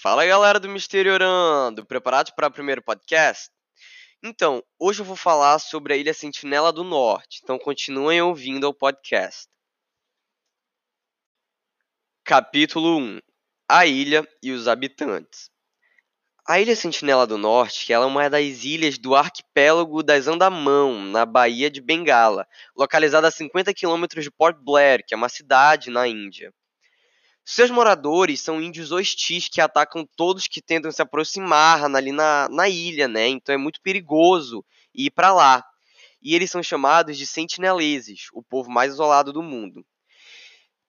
Fala galera do Mistério Orando, preparados para o primeiro podcast? Então, hoje eu vou falar sobre a Ilha Sentinela do Norte, então continuem ouvindo o podcast. Capítulo 1 A Ilha e os Habitantes A Ilha Sentinela do Norte ela é uma das ilhas do arquipélago das Andamão, na Baía de Bengala, localizada a 50 quilômetros de Port Blair, que é uma cidade na Índia. Seus moradores são índios hostis que atacam todos que tentam se aproximar ali na, na ilha, né? Então é muito perigoso ir para lá. E eles são chamados de sentineleses, o povo mais isolado do mundo.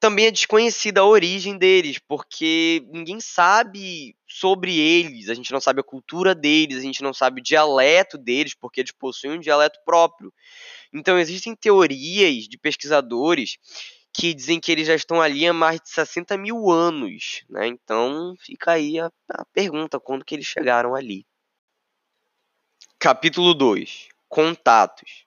Também é desconhecida a origem deles, porque ninguém sabe sobre eles, a gente não sabe a cultura deles, a gente não sabe o dialeto deles, porque eles possuem um dialeto próprio. Então existem teorias de pesquisadores que dizem que eles já estão ali há mais de 60 mil anos, né? Então fica aí a, a pergunta, quando que eles chegaram ali? Capítulo 2 Contatos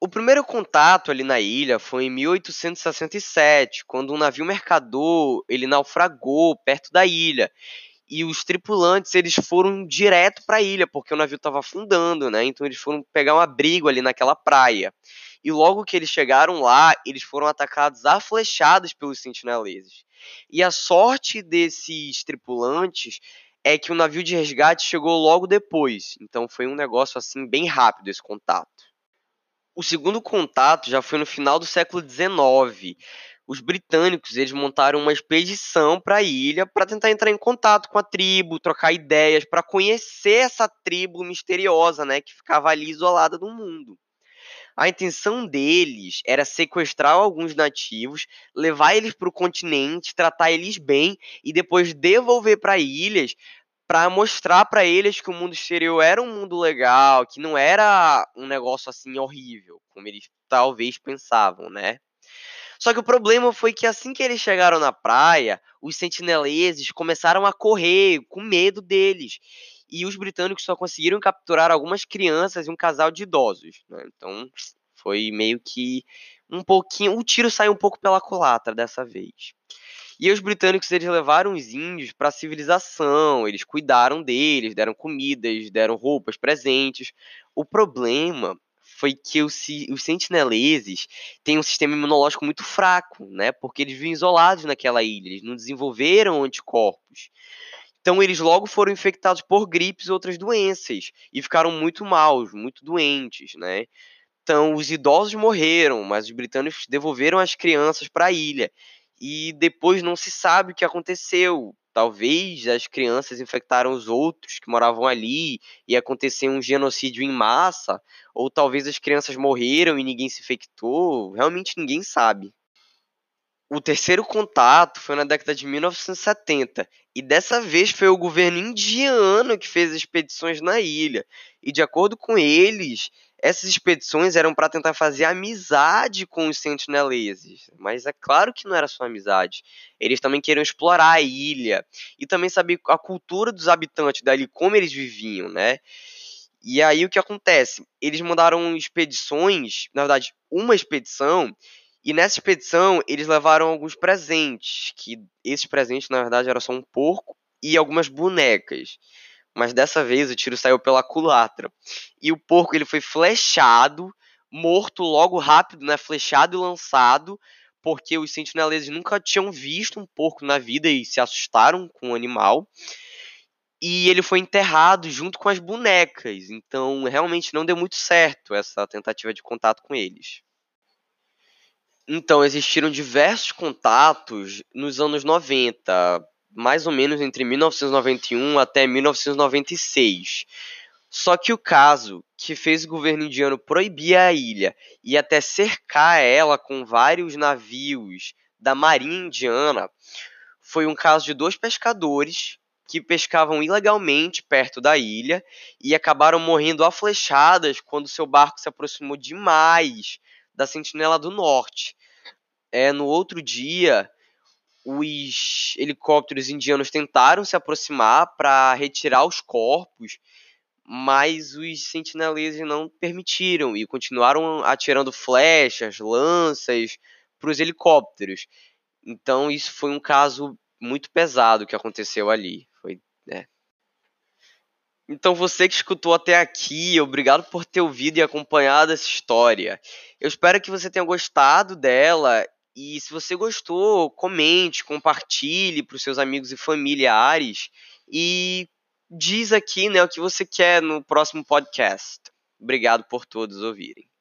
O primeiro contato ali na ilha foi em 1867, quando um navio mercador ele naufragou perto da ilha e os tripulantes eles foram direto para a ilha porque o navio estava afundando, né? Então eles foram pegar um abrigo ali naquela praia. E logo que eles chegaram lá, eles foram atacados a flechadas pelos sentineleses. E a sorte desses tripulantes é que o navio de resgate chegou logo depois. Então foi um negócio assim bem rápido esse contato. O segundo contato já foi no final do século XIX. Os britânicos eles montaram uma expedição para a ilha para tentar entrar em contato com a tribo, trocar ideias, para conhecer essa tribo misteriosa, né, que ficava ali isolada do mundo. A intenção deles era sequestrar alguns nativos, levar eles para o continente, tratar eles bem e depois devolver para ilhas para mostrar para eles que o mundo exterior era um mundo legal, que não era um negócio assim horrível, como eles talvez pensavam, né? Só que o problema foi que assim que eles chegaram na praia, os sentineleses começaram a correr com medo deles e os britânicos só conseguiram capturar algumas crianças e um casal de idosos. Né? Então foi meio que um pouquinho. O tiro saiu um pouco pela culatra dessa vez. E os britânicos eles levaram os índios para a civilização, eles cuidaram deles, deram comidas, deram roupas, presentes. O problema foi que os, os sentineleses têm um sistema imunológico muito fraco, né? Porque eles vivem isolados naquela ilha, eles não desenvolveram anticorpos. Então eles logo foram infectados por gripes e outras doenças e ficaram muito maus, muito doentes, né? Então os idosos morreram, mas os britânicos devolveram as crianças para a ilha. E depois não se sabe o que aconteceu. Talvez as crianças infectaram os outros que moravam ali e aconteceu um genocídio em massa, ou talvez as crianças morreram e ninguém se infectou. Realmente ninguém sabe. O terceiro contato foi na década de 1970 e dessa vez foi o governo indiano que fez expedições na ilha. E de acordo com eles, essas expedições eram para tentar fazer amizade com os sentineleses. Mas é claro que não era só amizade. Eles também queriam explorar a ilha e também saber a cultura dos habitantes dali, como eles viviam, né? E aí o que acontece? Eles mandaram expedições, na verdade, uma expedição e nessa expedição, eles levaram alguns presentes, que esses presentes, na verdade, era só um porco e algumas bonecas. Mas dessa vez o tiro saiu pela culatra. E o porco ele foi flechado, morto logo rápido, né, flechado e lançado, porque os sentineleses nunca tinham visto um porco na vida e se assustaram com o animal. E ele foi enterrado junto com as bonecas. Então, realmente não deu muito certo essa tentativa de contato com eles. Então, existiram diversos contatos nos anos 90, mais ou menos entre 1991 até 1996. Só que o caso que fez o governo indiano proibir a ilha e até cercar ela com vários navios da marinha indiana foi um caso de dois pescadores que pescavam ilegalmente perto da ilha e acabaram morrendo a flechadas quando seu barco se aproximou demais da Sentinela do Norte. É, no outro dia, os helicópteros indianos tentaram se aproximar para retirar os corpos, mas os sentineleses não permitiram e continuaram atirando flechas, lanças para os helicópteros. Então isso foi um caso muito pesado que aconteceu ali. Foi né? Então você que escutou até aqui, obrigado por ter ouvido e acompanhado essa história. Eu espero que você tenha gostado dela e se você gostou, comente, compartilhe para os seus amigos e familiares e diz aqui, né, o que você quer no próximo podcast. Obrigado por todos ouvirem.